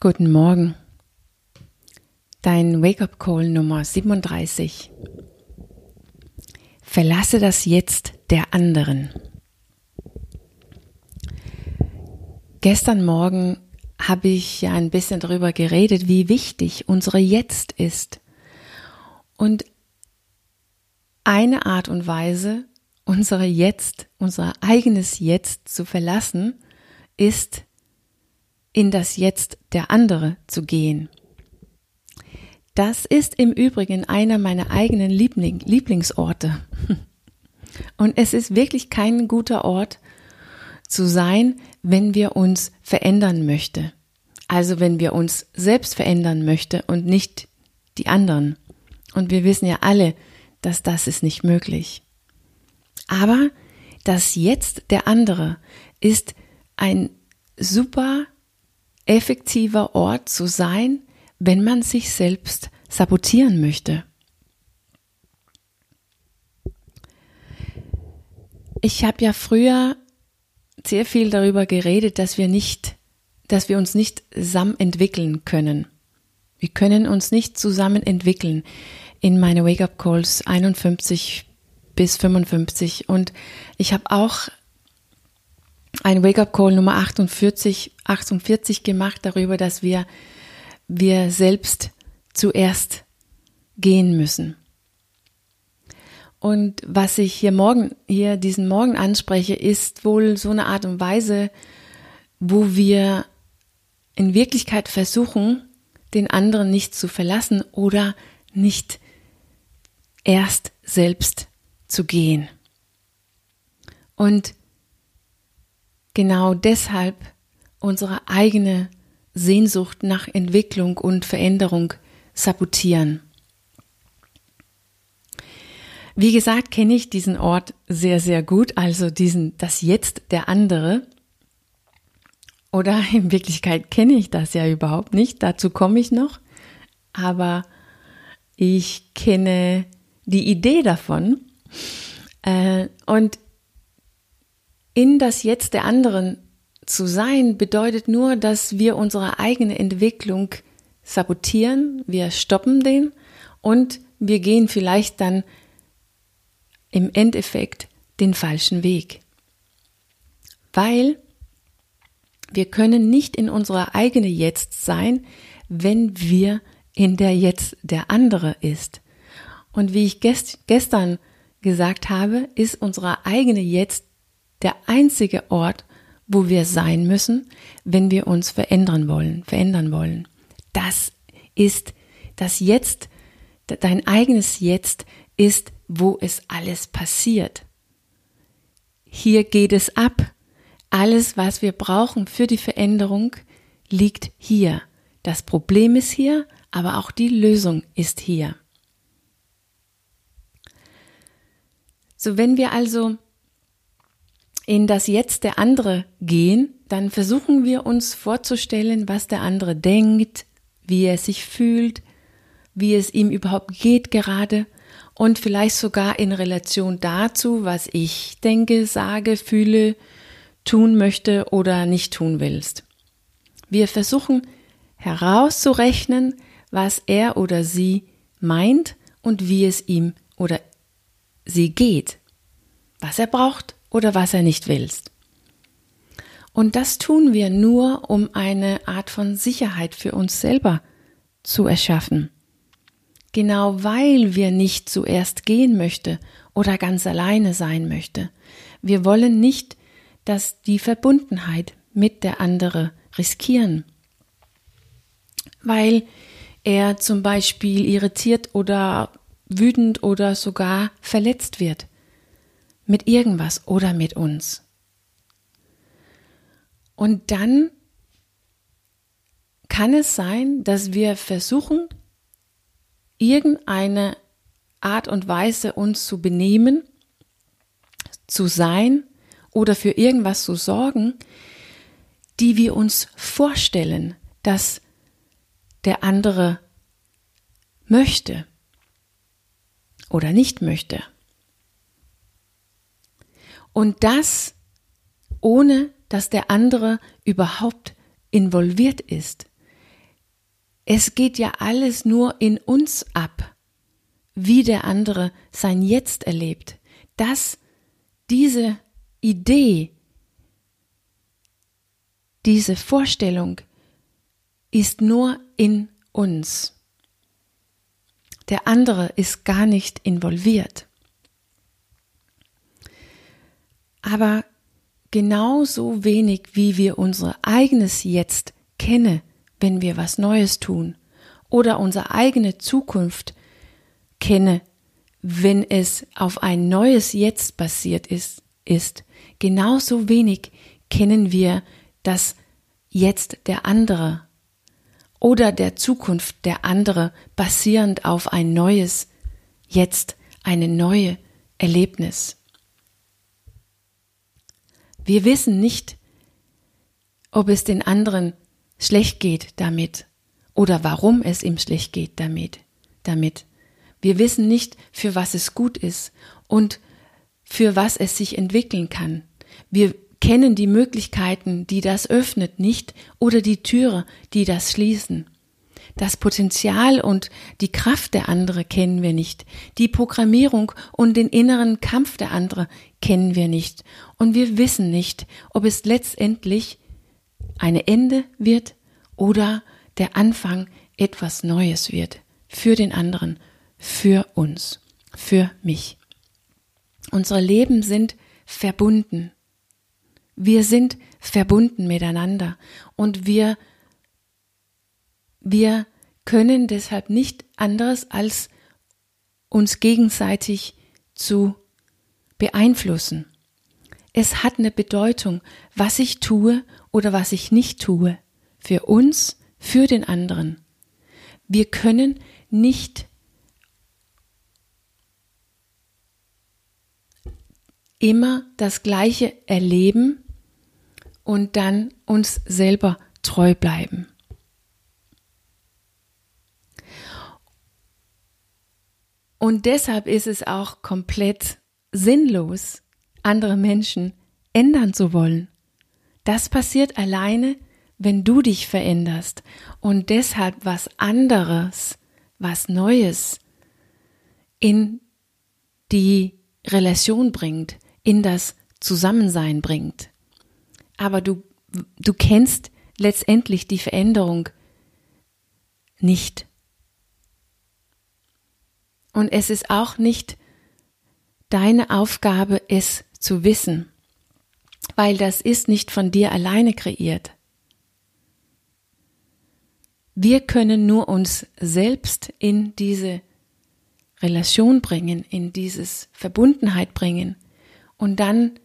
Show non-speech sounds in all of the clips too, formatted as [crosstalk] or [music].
Guten Morgen. Dein Wake-up Call Nummer 37. Verlasse das Jetzt der anderen. Gestern Morgen habe ich ja ein bisschen darüber geredet, wie wichtig unsere Jetzt ist. Und eine Art und Weise, unsere Jetzt, unser eigenes Jetzt zu verlassen, ist in das Jetzt der andere zu gehen. Das ist im Übrigen einer meiner eigenen Liebling Lieblingsorte. [laughs] Und es ist wirklich kein guter Ort zu sein, wenn wir uns verändern möchten. Also wenn wir uns selbst verändern möchten und nicht die anderen. Und wir wissen ja alle, dass das ist nicht möglich. Aber das Jetzt der andere ist ein super effektiver Ort zu sein, wenn man sich selbst sabotieren möchte. Ich habe ja früher sehr viel darüber geredet, dass wir nicht, dass wir uns nicht zusammen entwickeln können. Wir können uns nicht zusammen entwickeln in meine Wake-up Calls 51 bis 55 und ich habe auch ein Wake-up-Call Nummer 48, 48 gemacht darüber, dass wir, wir selbst zuerst gehen müssen. Und was ich hier morgen, hier diesen Morgen anspreche, ist wohl so eine Art und Weise, wo wir in Wirklichkeit versuchen, den anderen nicht zu verlassen oder nicht erst selbst zu gehen. Und genau deshalb unsere eigene Sehnsucht nach Entwicklung und Veränderung sabotieren. Wie gesagt, kenne ich diesen Ort sehr, sehr gut, also diesen, das Jetzt der andere. Oder [laughs] in Wirklichkeit kenne ich das ja überhaupt nicht, dazu komme ich noch. Aber ich kenne die Idee davon. Äh, und in das Jetzt der anderen zu sein bedeutet nur, dass wir unsere eigene Entwicklung sabotieren, wir stoppen den und wir gehen vielleicht dann im Endeffekt den falschen Weg. Weil wir können nicht in unserer eigene Jetzt sein, wenn wir in der Jetzt der andere ist. Und wie ich gest gestern gesagt habe, ist unsere eigene Jetzt der einzige Ort, wo wir sein müssen, wenn wir uns verändern wollen, verändern wollen. Das ist das Jetzt, dein eigenes Jetzt ist, wo es alles passiert. Hier geht es ab. Alles, was wir brauchen für die Veränderung, liegt hier. Das Problem ist hier, aber auch die Lösung ist hier. So, wenn wir also in das Jetzt der andere gehen, dann versuchen wir uns vorzustellen, was der andere denkt, wie er sich fühlt, wie es ihm überhaupt geht gerade und vielleicht sogar in Relation dazu, was ich denke, sage, fühle, tun möchte oder nicht tun willst. Wir versuchen herauszurechnen, was er oder sie meint und wie es ihm oder sie geht, was er braucht oder was er nicht willst. Und das tun wir nur, um eine Art von Sicherheit für uns selber zu erschaffen. Genau weil wir nicht zuerst gehen möchte oder ganz alleine sein möchte. Wir wollen nicht, dass die Verbundenheit mit der andere riskieren. Weil er zum Beispiel irritiert oder wütend oder sogar verletzt wird mit irgendwas oder mit uns. Und dann kann es sein, dass wir versuchen, irgendeine Art und Weise uns zu benehmen, zu sein oder für irgendwas zu sorgen, die wir uns vorstellen, dass der andere möchte oder nicht möchte. Und das ohne, dass der andere überhaupt involviert ist. Es geht ja alles nur in uns ab, wie der andere sein Jetzt erlebt. Dass diese Idee, diese Vorstellung ist nur in uns. Der andere ist gar nicht involviert. Aber genauso wenig wie wir unser eigenes Jetzt kennen, wenn wir was Neues tun, oder unsere eigene Zukunft kenne, wenn es auf ein neues Jetzt basiert ist, ist, genauso wenig kennen wir das Jetzt der andere oder der Zukunft der andere basierend auf ein neues Jetzt, eine neue Erlebnis. Wir wissen nicht, ob es den anderen schlecht geht damit oder warum es ihm schlecht geht damit. damit. Wir wissen nicht, für was es gut ist und für was es sich entwickeln kann. Wir kennen die Möglichkeiten, die das öffnet, nicht oder die Türe, die das schließen. Das Potenzial und die Kraft der andere kennen wir nicht. Die Programmierung und den inneren Kampf der andere kennen wir nicht. Und wir wissen nicht, ob es letztendlich eine Ende wird oder der Anfang etwas Neues wird. Für den anderen, für uns, für mich. Unsere Leben sind verbunden. Wir sind verbunden miteinander und wir wir können deshalb nicht anderes als uns gegenseitig zu beeinflussen. Es hat eine Bedeutung, was ich tue oder was ich nicht tue, für uns, für den anderen. Wir können nicht immer das Gleiche erleben und dann uns selber treu bleiben. Und deshalb ist es auch komplett sinnlos, andere Menschen ändern zu wollen. Das passiert alleine, wenn du dich veränderst und deshalb was anderes, was Neues in die Relation bringt, in das Zusammensein bringt. Aber du, du kennst letztendlich die Veränderung nicht. Und es ist auch nicht deine Aufgabe, es zu wissen, weil das ist nicht von dir alleine kreiert. Wir können nur uns selbst in diese Relation bringen, in dieses Verbundenheit bringen und dann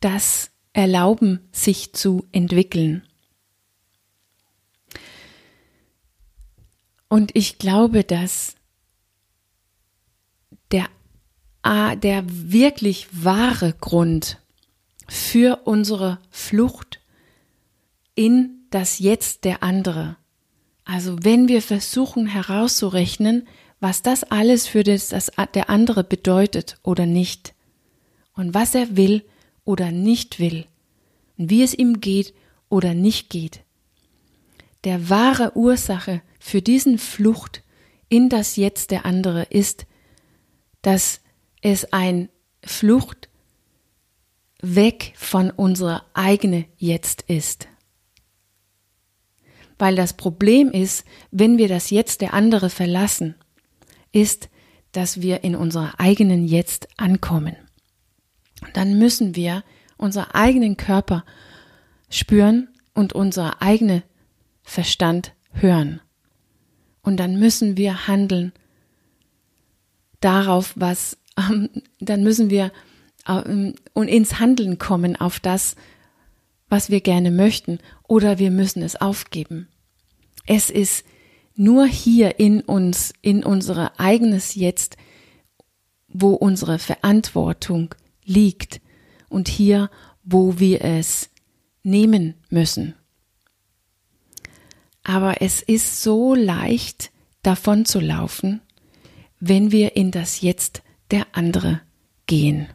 das erlauben, sich zu entwickeln. Und ich glaube, dass der, der wirklich wahre Grund für unsere Flucht in das Jetzt der andere, also wenn wir versuchen herauszurechnen, was das alles für das, das der andere bedeutet oder nicht und was er will oder nicht will und wie es ihm geht oder nicht geht, der wahre Ursache für diesen Flucht in das Jetzt der andere ist, dass es ein Flucht weg von unserer eigene Jetzt ist. Weil das Problem ist, wenn wir das Jetzt der andere verlassen, ist, dass wir in unserer eigenen Jetzt ankommen. Dann müssen wir unseren eigenen Körper spüren und unser eigener Verstand hören. Und dann müssen wir handeln darauf, was, ähm, dann müssen wir ähm, und ins Handeln kommen auf das, was wir gerne möchten, oder wir müssen es aufgeben. Es ist nur hier in uns, in unser eigenes Jetzt, wo unsere Verantwortung liegt und hier, wo wir es nehmen müssen. Aber es ist so leicht davon zu laufen, wenn wir in das Jetzt der andere gehen.